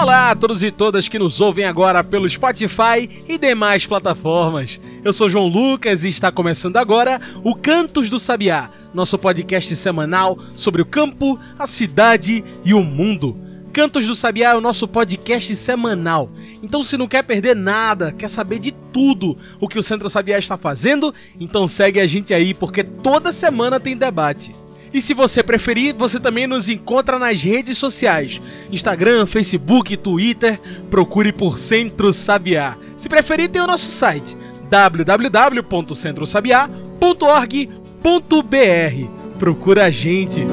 Olá a todos e todas que nos ouvem agora pelo Spotify e demais plataformas. Eu sou João Lucas e está começando agora o Cantos do Sabiá, nosso podcast semanal sobre o campo, a cidade e o mundo. Cantos do Sabiá é o nosso podcast semanal. Então, se não quer perder nada, quer saber de tudo o que o Centro Sabiá está fazendo, então segue a gente aí, porque toda semana tem debate. E se você preferir, você também nos encontra nas redes sociais: Instagram, Facebook, Twitter. Procure por Centro Sabiá. Se preferir, tem o nosso site www.centrosabiá.org.br. Procura a gente.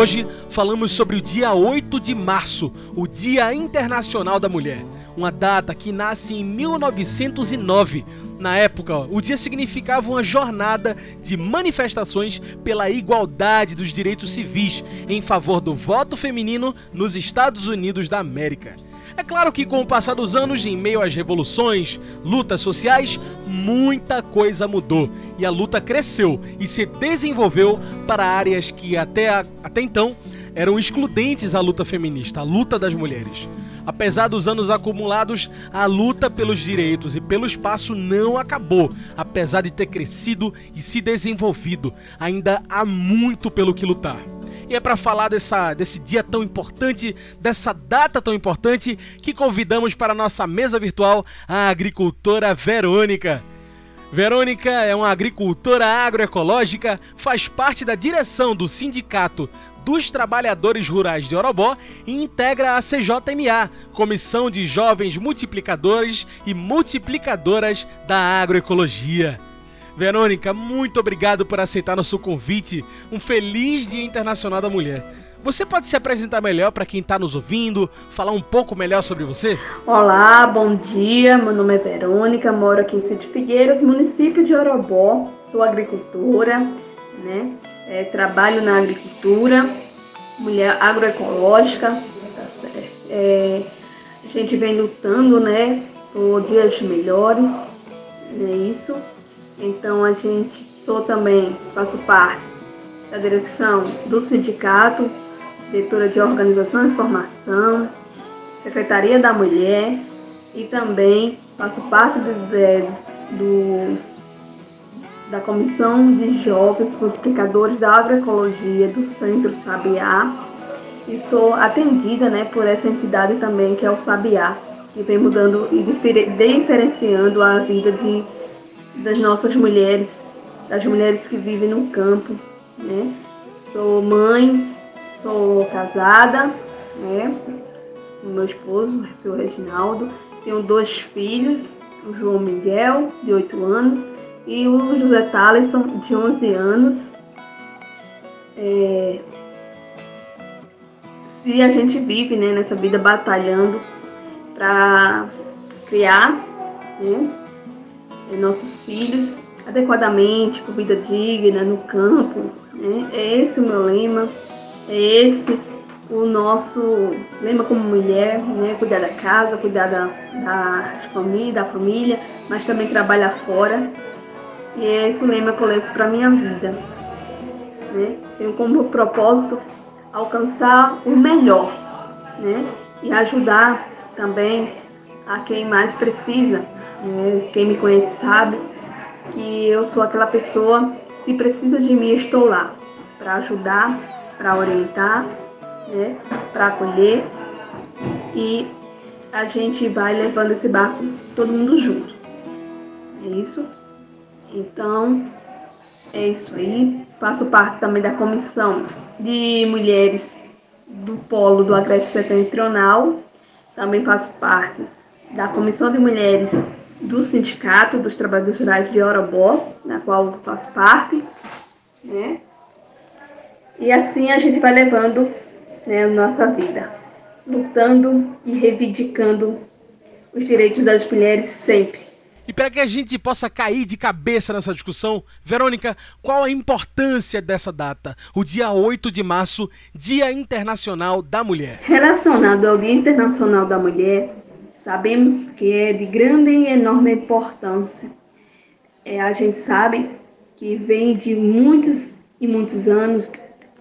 Hoje falamos sobre o dia 8 de março, o Dia Internacional da Mulher, uma data que nasce em 1909 na época, o dia significava uma jornada de manifestações pela igualdade dos direitos civis em favor do voto feminino nos Estados Unidos da América. É claro que com o passar dos anos, em meio às revoluções, lutas sociais, muita coisa mudou e a luta cresceu e se desenvolveu para áreas que até, até então eram excludentes à luta feminista, a luta das mulheres. Apesar dos anos acumulados, a luta pelos direitos e pelo espaço não acabou. Apesar de ter crescido e se desenvolvido, ainda há muito pelo que lutar. E é para falar dessa, desse dia tão importante, dessa data tão importante, que convidamos para a nossa mesa virtual a agricultora Verônica. Verônica é uma agricultora agroecológica, faz parte da direção do Sindicato dos Trabalhadores Rurais de Orobó e integra a CJMA, Comissão de Jovens Multiplicadores e Multiplicadoras da Agroecologia. Verônica, muito obrigado por aceitar nosso convite. Um feliz Dia Internacional da Mulher. Você pode se apresentar melhor para quem está nos ouvindo, falar um pouco melhor sobre você? Olá, bom dia. Meu nome é Verônica, moro aqui em Sítio Figueiras, município de Orobó. Sou agricultora, né? é, trabalho na agricultura, mulher agroecológica. Tá é, a gente vem lutando, né, por dias melhores, é isso. Então a gente sou também, faço parte da direção do sindicato, diretora de organização e formação, secretaria da mulher e também faço parte do, do da Comissão de Jovens Multiplicadores da Agroecologia do Centro Sabiá e sou atendida né, por essa entidade também que é o Sabiá, que vem mudando e diferenciando a vida de, das nossas mulheres, das mulheres que vivem no campo. Né? Sou mãe, sou casada, né? com meu esposo, o senhor Reginaldo, tenho dois filhos, o João Miguel, de 8 anos, e o José Talisson, de 11 anos. É, se a gente vive né, nessa vida batalhando para criar né, nossos filhos adequadamente, com vida digna, no campo. Né? É esse o meu lema, é esse o nosso lema como mulher, né? cuidar da casa, cuidar da, da família, da família, mas também trabalhar fora. E é esse o lema que eu levo para minha vida. Né? Tenho como propósito alcançar o melhor né? e ajudar também a quem mais precisa. Né? Quem me conhece sabe que eu sou aquela pessoa, se precisa de mim, estou lá para ajudar, para orientar, né? para acolher e a gente vai levando esse barco todo mundo junto. É isso. Então, é isso aí. Faço parte também da comissão de mulheres do Polo do Agreste Setentrional. Também faço parte da comissão de mulheres do Sindicato dos Trabalhadores Rurais de Orobó, na qual faço parte. Né? E assim a gente vai levando né, a nossa vida, lutando e reivindicando os direitos das mulheres sempre. E para que a gente possa cair de cabeça nessa discussão, Verônica, qual a importância dessa data? O dia 8 de março, Dia Internacional da Mulher. Relacionado ao Dia Internacional da Mulher, sabemos que é de grande e enorme importância. É, a gente sabe que vem de muitos e muitos anos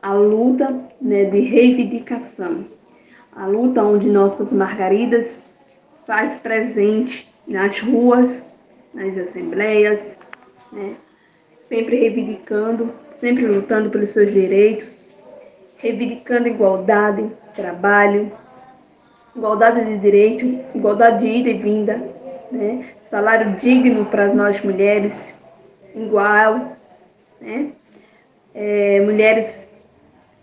a luta né, de reivindicação. A luta onde nossas margaridas faz presente nas ruas, nas assembleias, né? sempre reivindicando, sempre lutando pelos seus direitos, reivindicando igualdade, trabalho, igualdade de direito, igualdade de ida e vinda, né? salário digno para nós mulheres, igual, né? É, mulheres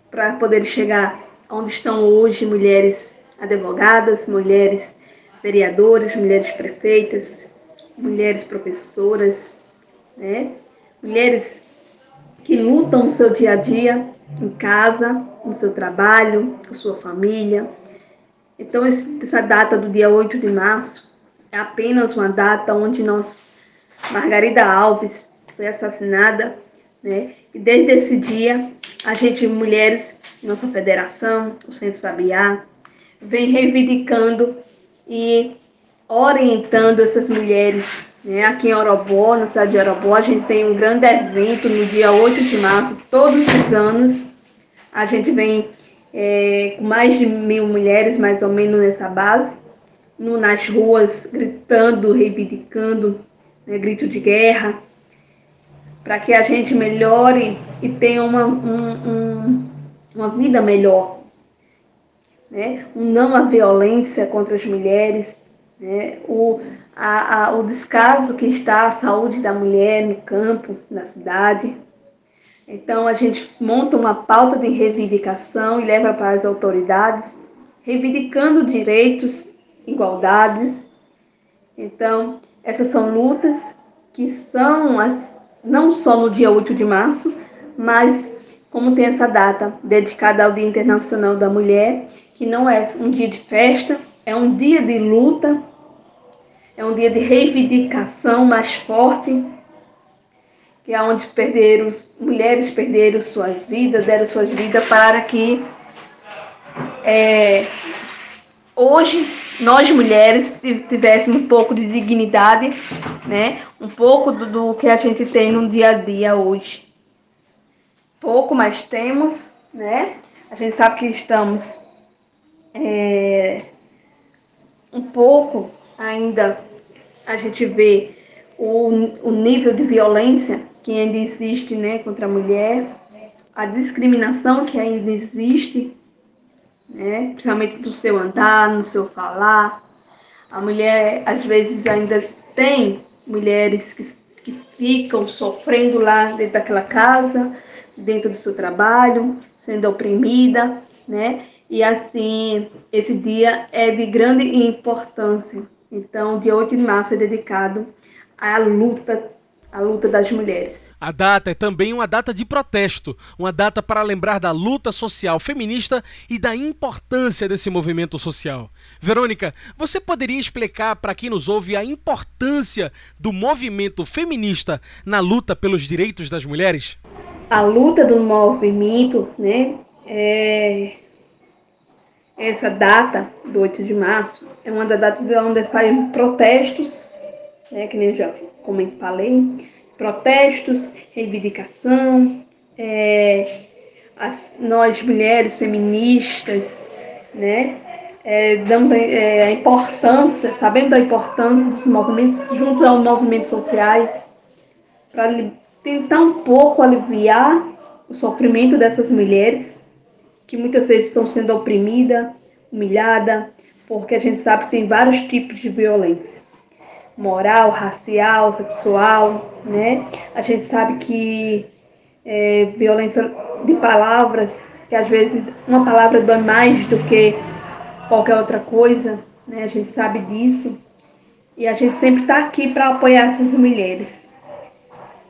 para poder chegar onde estão hoje, mulheres advogadas, mulheres vereadoras, mulheres prefeitas, mulheres professoras, né? mulheres que lutam no seu dia a dia, em casa, no seu trabalho, com sua família. Então, essa data do dia 8 de março é apenas uma data onde nós, Margarida Alves, foi assassinada, né? E desde esse dia, a gente, mulheres, nossa federação, o Centro Sabiá, vem reivindicando e orientando essas mulheres. Né? Aqui em Orobó, na cidade de Orobó, a gente tem um grande evento no dia 8 de março, todos os anos. A gente vem é, com mais de mil mulheres, mais ou menos, nessa base, no, nas ruas, gritando, reivindicando, né, grito de guerra, para que a gente melhore e tenha uma, um, um, uma vida melhor. Né? Um não à violência contra as mulheres, né? o, a, a, o descaso que está a saúde da mulher no campo, na cidade. Então a gente monta uma pauta de reivindicação e leva para as autoridades, reivindicando direitos, igualdades. Então, essas são lutas que são as, não só no dia 8 de março, mas como tem essa data dedicada ao Dia Internacional da Mulher, que não é um dia de festa, é um dia de luta, é um dia de reivindicação mais forte, que é onde perderam, mulheres perderam suas vidas, deram suas vidas para que é, hoje nós mulheres tivéssemos um pouco de dignidade, né? Um pouco do, do que a gente tem no dia a dia hoje. Pouco, mas temos, né? A gente sabe que estamos é, um pouco ainda a gente vê o, o nível de violência que ainda existe né, contra a mulher, a discriminação que ainda existe, né, principalmente do seu andar, no seu falar. A mulher, às vezes, ainda tem mulheres que, que ficam sofrendo lá dentro daquela casa, dentro do seu trabalho, sendo oprimida, né? E assim, esse dia é de grande importância. Então, dia 8 de março é dedicado à luta a luta das mulheres. A data é também uma data de protesto, uma data para lembrar da luta social feminista e da importância desse movimento social. Verônica, você poderia explicar para quem nos ouve a importância do movimento feminista na luta pelos direitos das mulheres? A luta do movimento, né, é essa data do 8 de março é uma das datas onde faz protestos, né, que nem já como falei, protestos, reivindicação, é, as, nós mulheres feministas, né, é, damos é, a importância, sabendo da importância dos movimentos junto aos movimentos sociais, para tentar um pouco aliviar o sofrimento dessas mulheres que muitas vezes estão sendo oprimida, humilhada, porque a gente sabe que tem vários tipos de violência. Moral, racial, sexual, né? A gente sabe que é, violência de palavras, que às vezes uma palavra dói mais do que qualquer outra coisa, né? A gente sabe disso. E a gente sempre está aqui para apoiar essas mulheres.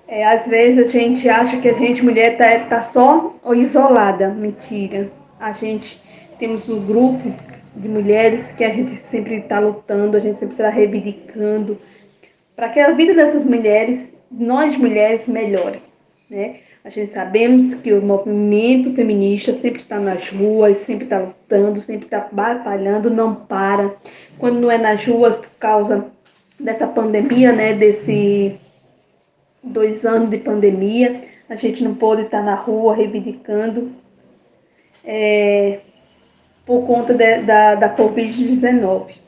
É, às vezes a gente acha que a gente, mulher, tá, tá só ou isolada. Mentira. A gente temos um grupo de mulheres que a gente sempre está lutando, a gente sempre está reivindicando para que a vida dessas mulheres, nós mulheres, melhore. Né? A gente sabemos que o movimento feminista sempre está nas ruas, sempre está lutando, sempre está batalhando, não para. Quando não é nas ruas por causa dessa pandemia, né, desse dois anos de pandemia, a gente não pôde estar na rua reivindicando é, por conta de, da, da Covid-19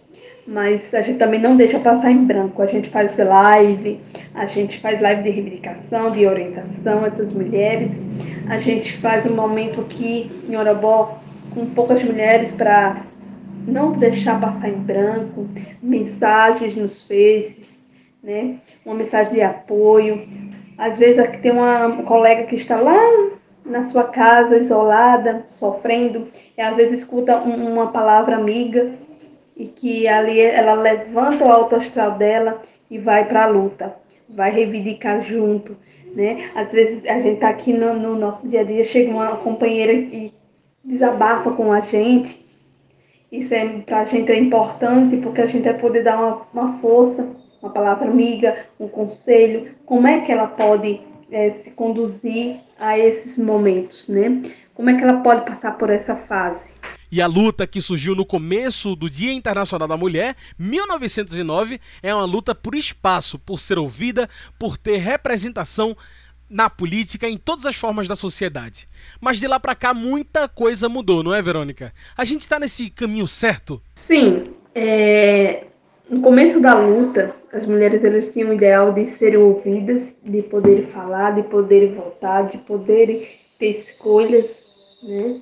mas a gente também não deixa passar em branco. A gente faz live, a gente faz live de reivindicação, de orientação a essas mulheres. A gente faz um momento aqui em Orobó com poucas mulheres para não deixar passar em branco, mensagens nos faces, né? Uma mensagem de apoio. Às vezes aqui tem uma colega que está lá na sua casa, isolada, sofrendo, e às vezes escuta uma palavra amiga e que ali ela levanta o alto astral dela e vai para a luta, vai reivindicar junto, né? Às vezes a gente tá aqui no, no nosso dia a dia, chega uma companheira e desabafa com a gente. Isso é para a gente é importante porque a gente vai poder dar uma, uma força, uma palavra amiga, um conselho, como é que ela pode é, se conduzir a esses momentos, né? Como é que ela pode passar por essa fase? E a luta que surgiu no começo do Dia Internacional da Mulher, 1909, é uma luta por espaço, por ser ouvida, por ter representação na política, em todas as formas da sociedade. Mas de lá para cá muita coisa mudou, não é, Verônica? A gente está nesse caminho certo? Sim. É... No começo da luta, as mulheres elas tinham o ideal de serem ouvidas, de poderem falar, de poderem votar, de poderem ter escolhas, né?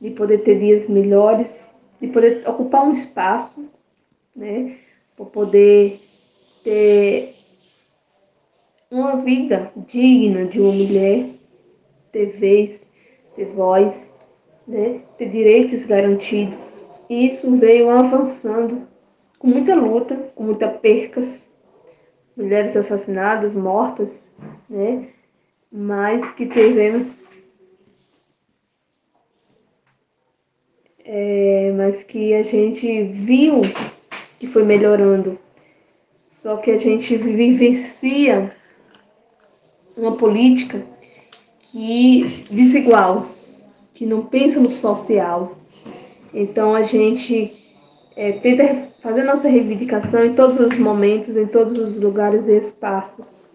de poder ter dias melhores, de poder ocupar um espaço, né, para poder ter uma vida digna de uma mulher, ter vez, ter voz, né, ter direitos garantidos. E isso veio avançando com muita luta, com muitas percas, mulheres assassinadas, mortas, né, mas que tivemos é, mas que a gente viu que foi melhorando. Só que a gente vivencia uma política que desigual, que não pensa no social. Então a gente é, tenta fazer nossa reivindicação em todos os momentos, em todos os lugares e espaços.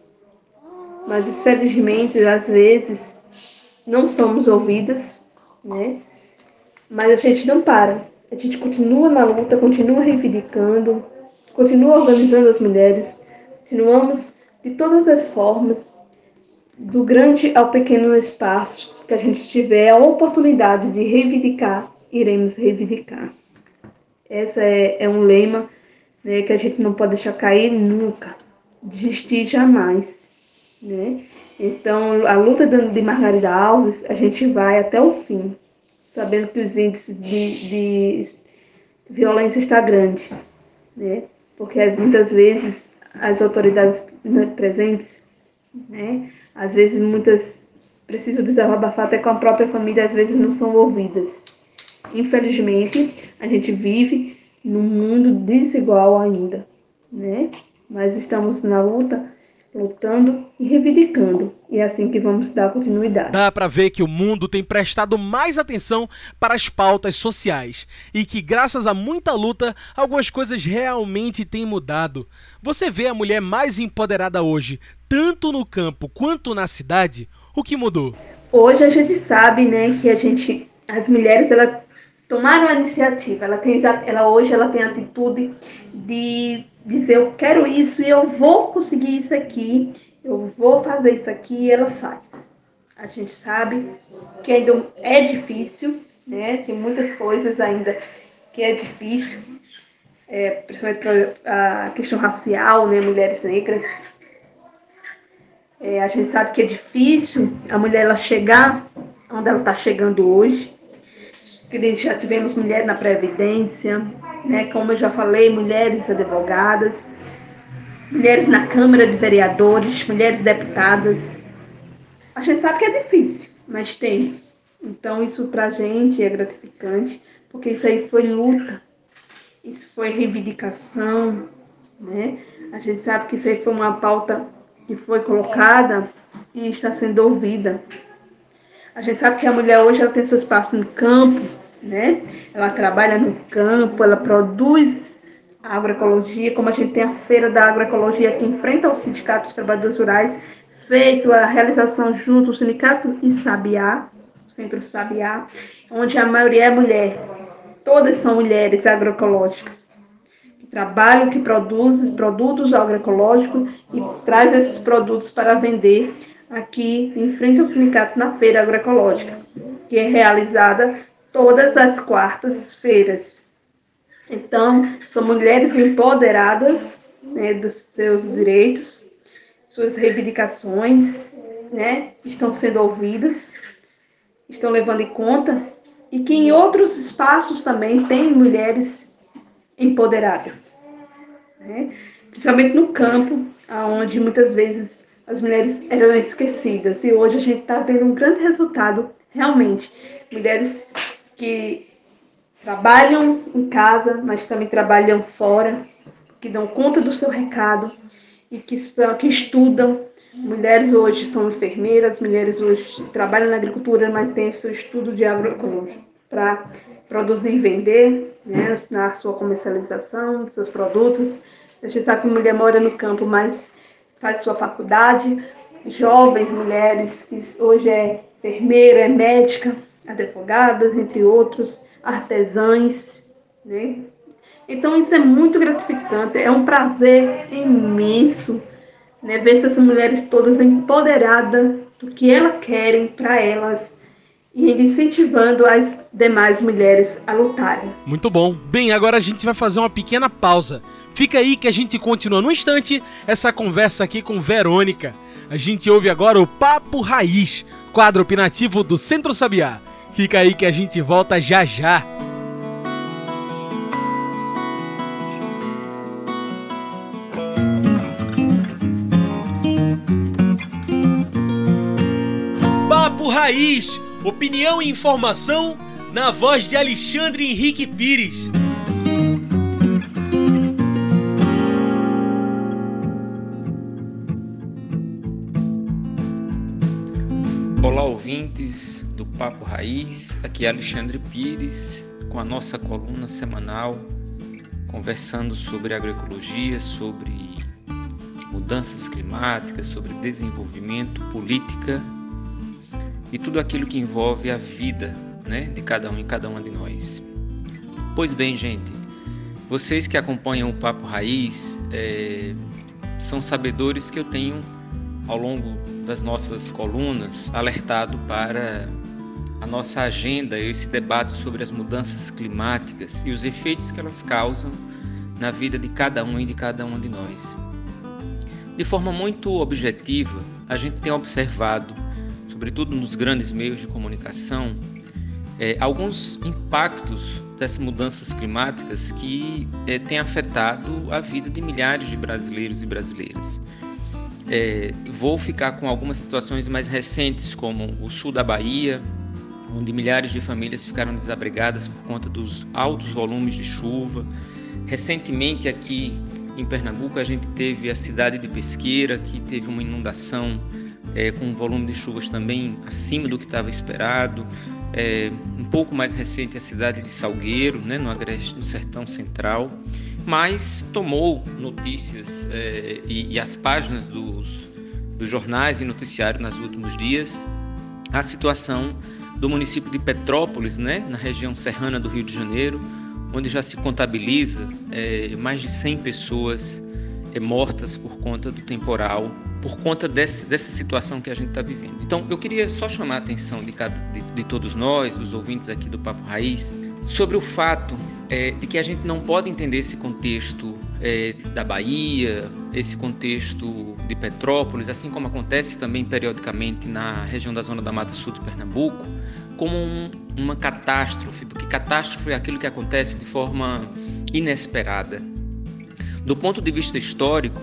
Mas infelizmente, às vezes, não somos ouvidas, né? Mas a gente não para. A gente continua na luta, continua reivindicando, continua organizando as mulheres, continuamos de todas as formas, do grande ao pequeno espaço que a gente tiver a oportunidade de reivindicar, iremos reivindicar. Esse é, é um lema né, que a gente não pode deixar cair nunca, desistir jamais. Né? Então, a luta de Margarida Alves, a gente vai até o fim sabendo que os índices de, de violência está grande, né? Porque muitas vezes as autoridades presentes, né? Às vezes muitas precisam desabafar até com a própria família, às vezes não são ouvidas. Infelizmente, a gente vive num mundo desigual ainda, né? Mas estamos na luta lutando e reivindicando. E é assim que vamos dar continuidade. Dá para ver que o mundo tem prestado mais atenção para as pautas sociais e que graças a muita luta algumas coisas realmente têm mudado. Você vê a mulher mais empoderada hoje, tanto no campo quanto na cidade? O que mudou? Hoje a gente sabe, né, que a gente as mulheres elas tomaram a iniciativa. Ela tem ela hoje ela tem a atitude de dizer eu quero isso e eu vou conseguir isso aqui, eu vou fazer isso aqui e ela faz. A gente sabe que ainda é difícil, né? Tem muitas coisas ainda que é difícil, é, principalmente a questão racial, né? Mulheres negras. É, a gente sabe que é difícil a mulher ela chegar onde ela está chegando hoje. Já tivemos mulher na Previdência, né? Como eu já falei, mulheres advogadas, mulheres na Câmara de Vereadores, mulheres deputadas. A gente sabe que é difícil, mas temos. Então isso pra gente é gratificante, porque isso aí foi luta, isso foi reivindicação, né? A gente sabe que isso aí foi uma pauta que foi colocada e está sendo ouvida. A gente sabe que a mulher hoje ela tem seu espaço no campo, né? Ela trabalha no campo, ela produz agroecologia, como a gente tem a feira da agroecologia aqui em frente ao Sindicato dos Trabalhadores Rurais, feito a realização junto ao Sindicato e Sabiá, o Centro Sabiá, onde a maioria é mulher. Todas são mulheres agroecológicas que trabalham, que produzem produtos agroecológicos e trazem esses produtos para vender aqui em frente ao sindicato na feira agroecológica, que é realizada todas as quartas-feiras. Então, são mulheres empoderadas né, dos seus direitos, suas reivindicações, né, estão sendo ouvidas, estão levando em conta e que em outros espaços também tem mulheres empoderadas, né? principalmente no campo, onde muitas vezes as mulheres eram esquecidas e hoje a gente está vendo um grande resultado realmente mulheres que trabalham em casa, mas também trabalham fora, que dão conta do seu recado e que, são, que estudam. Mulheres hoje são enfermeiras, mulheres hoje trabalham na agricultura, mas têm seu estudo de agroecologia para produzir e vender, né, na sua comercialização dos seus produtos. A gente sabe que mulher mora no campo, mas faz sua faculdade. Jovens mulheres que hoje é enfermeira, é médica, advogadas, entre outros, artesãs, né? Então isso é muito gratificante, é um prazer imenso, né, ver essas mulheres todas empoderadas do que elas querem para elas e incentivando as demais mulheres a lutarem. Muito bom. Bem, agora a gente vai fazer uma pequena pausa. Fica aí que a gente continua no instante essa conversa aqui com Verônica. A gente ouve agora o Papo Raiz, quadro opinativo do Centro Sabiá. Fica aí que a gente volta já já. Papo Raiz, opinião e informação na voz de Alexandre Henrique Pires. Olá, ouvintes Papo Raiz. Aqui é Alexandre Pires com a nossa coluna semanal conversando sobre agroecologia, sobre mudanças climáticas, sobre desenvolvimento, política e tudo aquilo que envolve a vida né, de cada um e cada uma de nós. Pois bem, gente, vocês que acompanham o Papo Raiz é, são sabedores que eu tenho ao longo das nossas colunas alertado para a nossa agenda, esse debate sobre as mudanças climáticas e os efeitos que elas causam na vida de cada um e de cada uma de nós. De forma muito objetiva, a gente tem observado, sobretudo nos grandes meios de comunicação, é, alguns impactos dessas mudanças climáticas que é, têm afetado a vida de milhares de brasileiros e brasileiras. É, vou ficar com algumas situações mais recentes, como o sul da Bahia, onde milhares de famílias ficaram desabrigadas por conta dos altos volumes de chuva. Recentemente, aqui em Pernambuco, a gente teve a cidade de Pesqueira, que teve uma inundação é, com um volume de chuvas também acima do que estava esperado. É, um pouco mais recente, a cidade de Salgueiro, né, no Agreste, no Sertão Central, mas tomou notícias é, e, e, as páginas dos, dos jornais e noticiários nos últimos dias a situação do município de Petrópolis, né, na região serrana do Rio de Janeiro, onde já se contabiliza é, mais de 100 pessoas é, mortas por conta do temporal, por conta desse, dessa situação que a gente está vivendo. Então, eu queria só chamar a atenção de, de, de, todos nós, dos ouvintes aqui do Papo Raiz, sobre o fato é, de que a gente não pode entender esse contexto é, da Bahia, esse contexto de Petrópolis, assim como acontece também periodicamente na região da Zona da Mata Sul de Pernambuco, como um, uma catástrofe, porque catástrofe é aquilo que acontece de forma inesperada. Do ponto de vista histórico,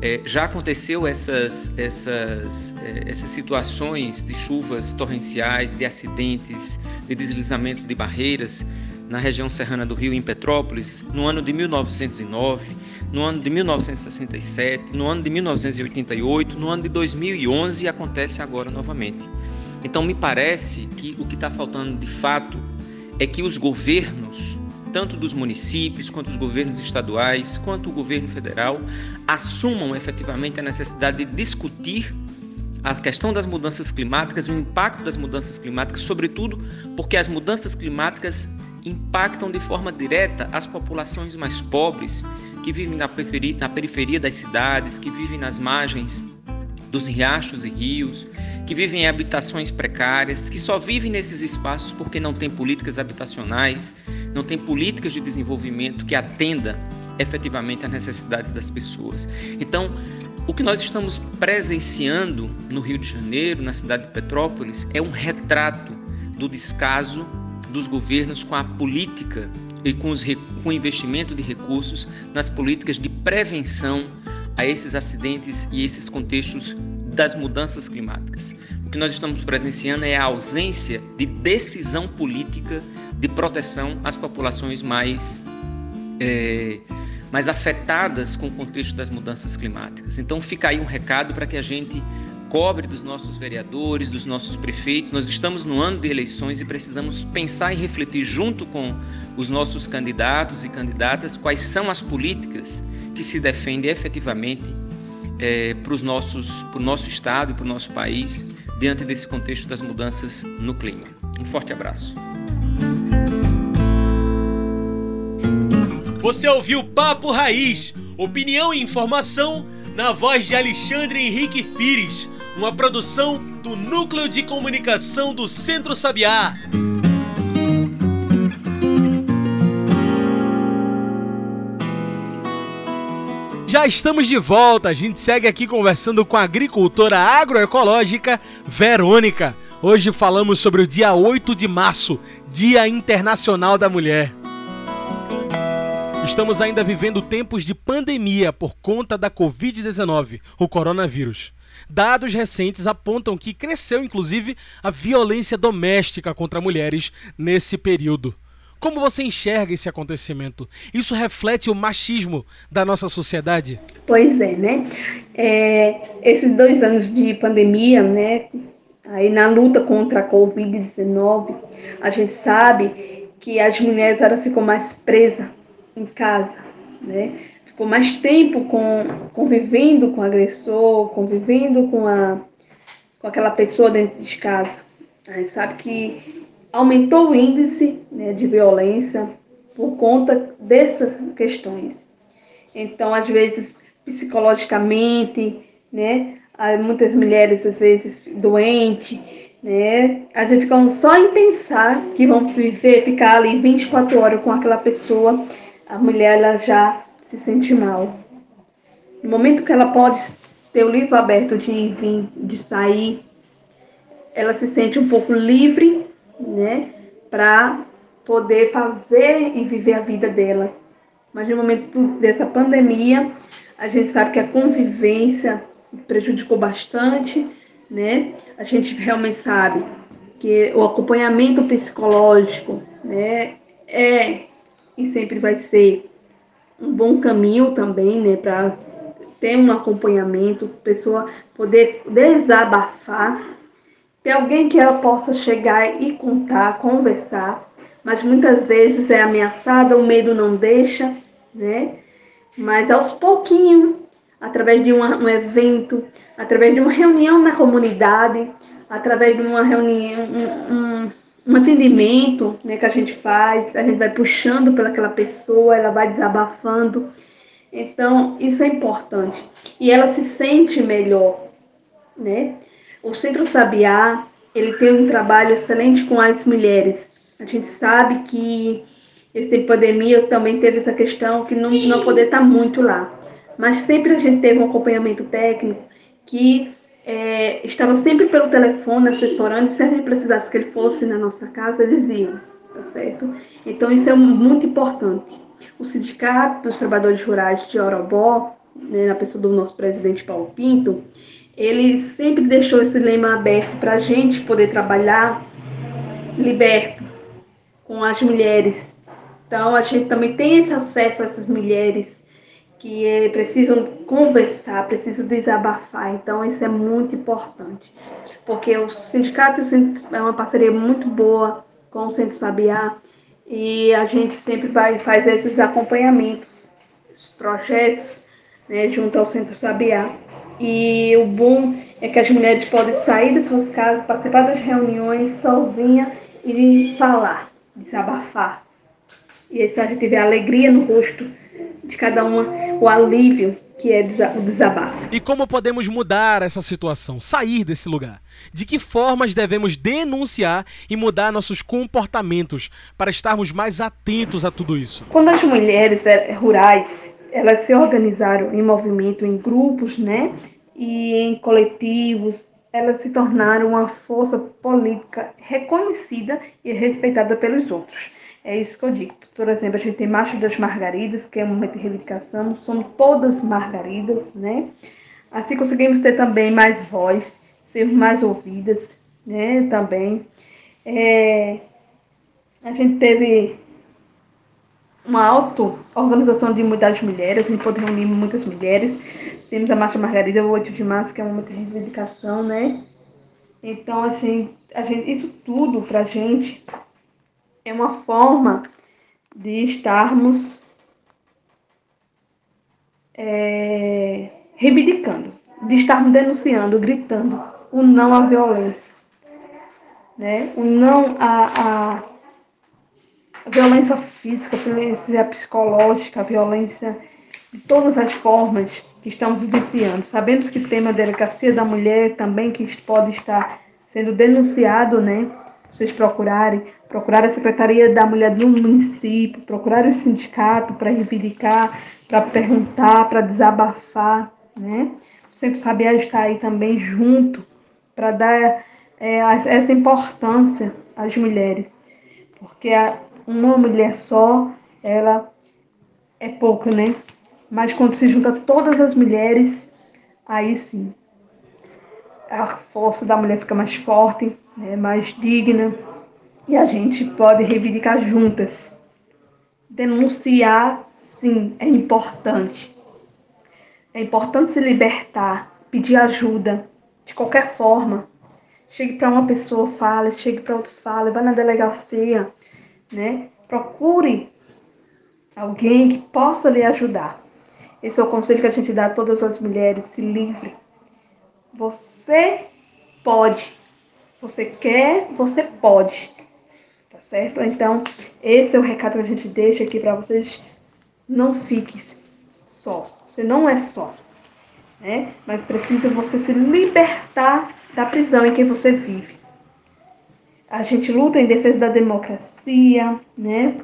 é, já aconteceu essas, essas, é, essas situações de chuvas torrenciais, de acidentes, de deslizamento de barreiras na região serrana do Rio, em Petrópolis, no ano de 1909, no ano de 1967, no ano de 1988, no ano de 2011 e acontece agora novamente. Então, me parece que o que está faltando de fato é que os governos, tanto dos municípios, quanto os governos estaduais, quanto o governo federal, assumam efetivamente a necessidade de discutir a questão das mudanças climáticas, o impacto das mudanças climáticas, sobretudo porque as mudanças climáticas impactam de forma direta as populações mais pobres que vivem na periferia, na periferia das cidades, que vivem nas margens dos riachos e rios, que vivem em habitações precárias, que só vivem nesses espaços porque não tem políticas habitacionais, não tem políticas de desenvolvimento que atenda efetivamente às necessidades das pessoas. Então, o que nós estamos presenciando no Rio de Janeiro, na cidade de Petrópolis, é um retrato do descaso dos governos com a política e com, os, com o investimento de recursos nas políticas de prevenção a esses acidentes e esses contextos das mudanças climáticas. O que nós estamos presenciando é a ausência de decisão política de proteção às populações mais, é, mais afetadas com o contexto das mudanças climáticas. Então, fica aí um recado para que a gente cobre dos nossos vereadores, dos nossos prefeitos. Nós estamos no ano de eleições e precisamos pensar e refletir junto com os nossos candidatos e candidatas quais são as políticas que se defendem efetivamente é, para o nosso estado e para o nosso país diante desse contexto das mudanças no clima. Um forte abraço. Você ouviu Papo Raiz, opinião e informação na voz de Alexandre Henrique Pires uma produção do Núcleo de Comunicação do Centro Sabiá. Já estamos de volta, a gente segue aqui conversando com a agricultora agroecológica Verônica. Hoje falamos sobre o dia 8 de março, Dia Internacional da Mulher. Estamos ainda vivendo tempos de pandemia por conta da Covid-19, o coronavírus. Dados recentes apontam que cresceu, inclusive, a violência doméstica contra mulheres nesse período. Como você enxerga esse acontecimento? Isso reflete o machismo da nossa sociedade? Pois é, né? É, esses dois anos de pandemia, né? Aí na luta contra a Covid-19, a gente sabe que as mulheres ficam mais presas em casa, né? Ficou mais tempo com, convivendo com o agressor, convivendo com, a, com aquela pessoa dentro de casa. A gente sabe que aumentou o índice né, de violência por conta dessas questões. Então, às vezes, psicologicamente, né, muitas mulheres, às vezes, doentes, né, a gente fica só em pensar que vão viver, ficar ali 24 horas com aquela pessoa, a mulher ela já se sente mal. No momento que ela pode ter o livro aberto de ir, vir, de sair, ela se sente um pouco livre, né, para poder fazer e viver a vida dela. Mas no momento dessa pandemia, a gente sabe que a convivência prejudicou bastante, né? A gente realmente sabe que o acompanhamento psicológico, né, é e sempre vai ser um bom caminho também, né, para ter um acompanhamento, pessoa poder desabafar, ter alguém que ela possa chegar e contar, conversar, mas muitas vezes é ameaçada, o medo não deixa, né? Mas aos pouquinhos, através de uma, um evento, através de uma reunião na comunidade, através de uma reunião, um, um atendimento né, que a gente faz, a gente vai puxando pelaquela pessoa, ela vai desabafando. Então, isso é importante. E ela se sente melhor, né? O Centro Sabiá, ele tem um trabalho excelente com as mulheres. A gente sabe que esse pandemia também teve essa questão que não, não poder estar muito lá. Mas sempre a gente teve um acompanhamento técnico que é, estava sempre pelo telefone assessorando, se a gente precisasse que ele fosse na nossa casa, eles iam, tá certo? Então isso é muito importante. O Sindicato dos Trabalhadores Rurais de Orobó, né, na pessoa do nosso presidente Paulo Pinto, ele sempre deixou esse lema aberto para a gente poder trabalhar liberto com as mulheres. Então a gente também tem esse acesso a essas mulheres que é preciso conversar, preciso desabafar. Então, isso é muito importante, porque o sindicato é uma parceria muito boa com o Centro Sabiá e a gente sempre vai faz esses acompanhamentos, esses projetos, né, junto ao Centro Sabiá. E o bom é que as mulheres podem sair das suas casas, participar das reuniões sozinha e falar, desabafar. E a gente vê a alegria no rosto de cada uma, o alívio que é o desabafo. E como podemos mudar essa situação, sair desse lugar? De que formas devemos denunciar e mudar nossos comportamentos para estarmos mais atentos a tudo isso? Quando as mulheres é, rurais elas se organizaram em movimento, em grupos, né? E em coletivos, elas se tornaram uma força política reconhecida e respeitada pelos outros. É isso que eu digo. Por exemplo, a gente tem Marcha das Margaridas, que é um momento de reivindicação, somos todas margaridas, né? Assim conseguimos ter também mais voz, ser mais ouvidas, né? Também. É, a gente teve uma auto-organização de das mulheres, a gente pode reunir muitas mulheres. Temos a Marcha Margarida, o 8 de março, que é um momento de reivindicação, né? Então, assim, a gente, isso tudo pra gente é uma forma de estarmos é, reivindicando, de estarmos denunciando, gritando o não à violência, né? o não à, à violência física, violência psicológica, violência de todas as formas que estamos vivenciando. Sabemos que tem a delegacia da mulher também que pode estar sendo denunciado, né? Vocês procurarem, procurar a Secretaria da Mulher do município, procurar o sindicato para reivindicar, para perguntar, para desabafar, né? O Centro Sabiá está aí também junto para dar é, essa importância às mulheres, porque uma mulher só, ela é pouca, né? Mas quando se junta todas as mulheres, aí sim, a força da mulher fica mais forte, né? mais digna, e a gente pode reivindicar juntas. Denunciar, sim, é importante. É importante se libertar, pedir ajuda, de qualquer forma. Chegue para uma pessoa, fale, chegue para outra, fale, vá na delegacia, né? Procure alguém que possa lhe ajudar. Esse é o conselho que a gente dá a todas as mulheres: se livre. Você pode. Você quer, você pode. Tá certo? Então, esse é o recado que a gente deixa aqui para vocês. Não fique só. Você não é só. Né? Mas precisa você se libertar da prisão em que você vive a gente luta em defesa da democracia, né?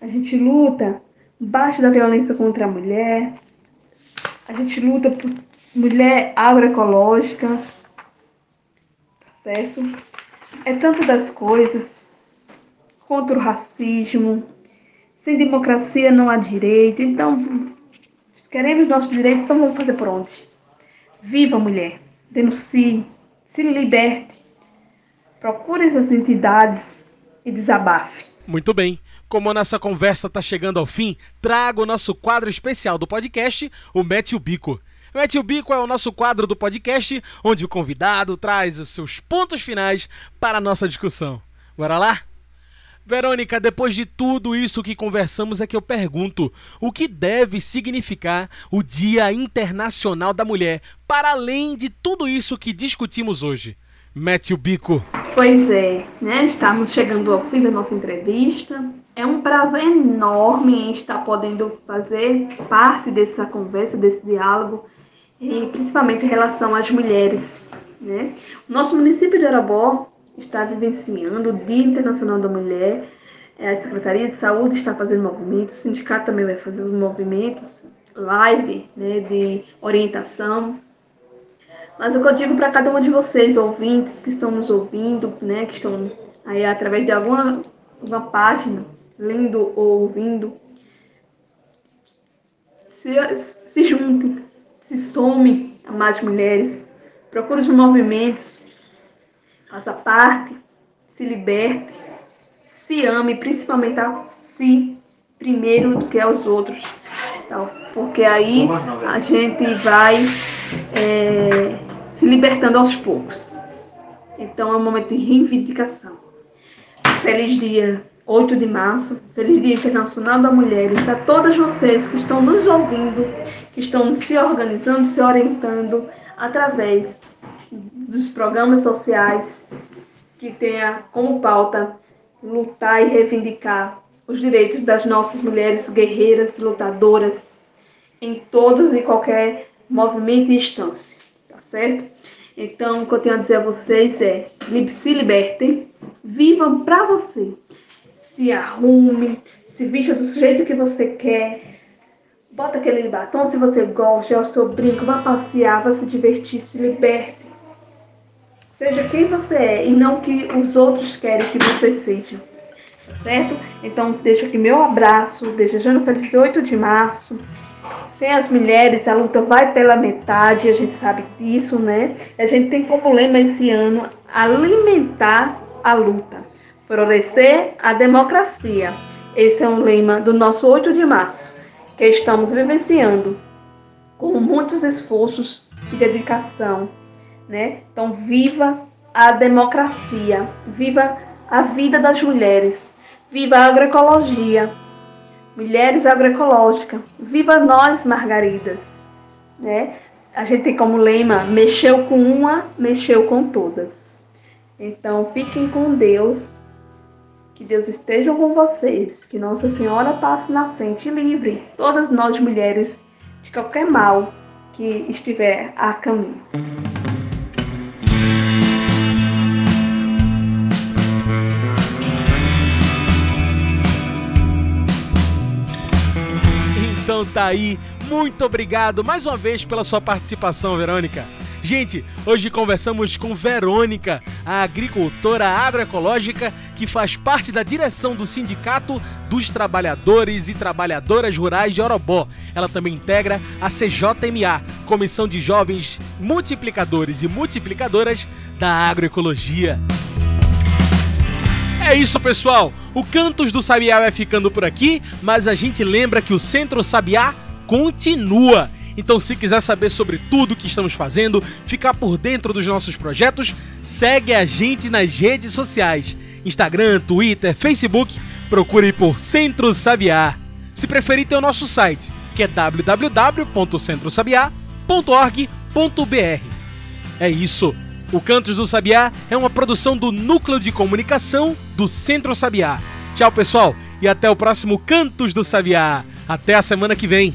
A gente luta baixo da violência contra a mulher. A gente luta por mulher agroecológica. Certo? É tanto das coisas contra o racismo. Sem democracia não há direito. Então, queremos nosso direito, então vamos fazer por onde? Viva mulher, denuncie, se liberte Procure essas entidades e desabafe. Muito bem. Como a nossa conversa está chegando ao fim, trago o nosso quadro especial do podcast, o Mete o Bico. Mete o Bico é o nosso quadro do podcast, onde o convidado traz os seus pontos finais para a nossa discussão. Bora lá? Verônica, depois de tudo isso que conversamos, é que eu pergunto: o que deve significar o Dia Internacional da Mulher, para além de tudo isso que discutimos hoje? Mete o bico. Pois é, né? Estamos chegando ao fim da nossa entrevista. É um prazer enorme estar podendo fazer parte dessa conversa, desse diálogo, principalmente em relação às mulheres. Né? O nosso município de Arabó está vivenciando o Dia Internacional da Mulher. É, a Secretaria de Saúde está fazendo movimentos, o sindicato também vai fazer os movimentos, live né, de orientação mas o que eu digo para cada um de vocês, ouvintes que estão nos ouvindo, né, que estão aí através de alguma uma página, lendo ou ouvindo, se, se juntem, se somem a mais mulheres, procure os movimentos, faça parte, se liberte, se ame, principalmente a si, primeiro do que aos outros Tá? Porque aí a gente vai é, se libertando aos poucos. Então é um momento de reivindicação. Feliz dia 8 de março, feliz Dia Internacional da Mulher. E a todas vocês que estão nos ouvindo, que estão se organizando, se orientando através dos programas sociais que tenha como pauta lutar e reivindicar os direitos das nossas mulheres guerreiras, lutadoras, em todos e qualquer movimento e instância, tá certo? Então, o que eu tenho a dizer a vocês é: se libertem, vivam para você, se arrume, se vista do jeito que você quer, bota aquele batom se você gosta, é o seu brinco, vá passear, vá se divertir, se liberte. Seja quem você é e não que os outros querem que você seja certo? Então, deixo aqui meu abraço, desejando feliz 8 de março. Sem as mulheres, a luta vai pela metade, a gente sabe disso, né? A gente tem como lema esse ano alimentar a luta, florescer a democracia. Esse é um lema do nosso 8 de março, que estamos vivenciando com muitos esforços e dedicação, né? Então, viva a democracia, viva a vida das mulheres, Viva a agroecologia! Mulheres agroecológicas! Viva nós, Margaridas! Né? A gente tem como lema: mexeu com uma, mexeu com todas. Então, fiquem com Deus. Que Deus esteja com vocês. Que Nossa Senhora passe na frente e livre todas nós mulheres de qualquer mal que estiver a caminho. Então tá aí. Muito obrigado mais uma vez pela sua participação, Verônica. Gente, hoje conversamos com Verônica, a agricultora agroecológica que faz parte da direção do Sindicato dos Trabalhadores e Trabalhadoras Rurais de Orobó. Ela também integra a CJMA, Comissão de Jovens Multiplicadores e Multiplicadoras da Agroecologia. É isso, pessoal. O Cantos do Sabiá vai ficando por aqui, mas a gente lembra que o Centro Sabiá continua. Então, se quiser saber sobre tudo que estamos fazendo, ficar por dentro dos nossos projetos, segue a gente nas redes sociais: Instagram, Twitter, Facebook. Procure por Centro Sabiá. Se preferir, tem o nosso site, que é www.centrosabiá.org.br. É isso. O Cantos do Sabiá é uma produção do Núcleo de Comunicação do Centro Sabiá. Tchau, pessoal, e até o próximo Cantos do Sabiá. Até a semana que vem.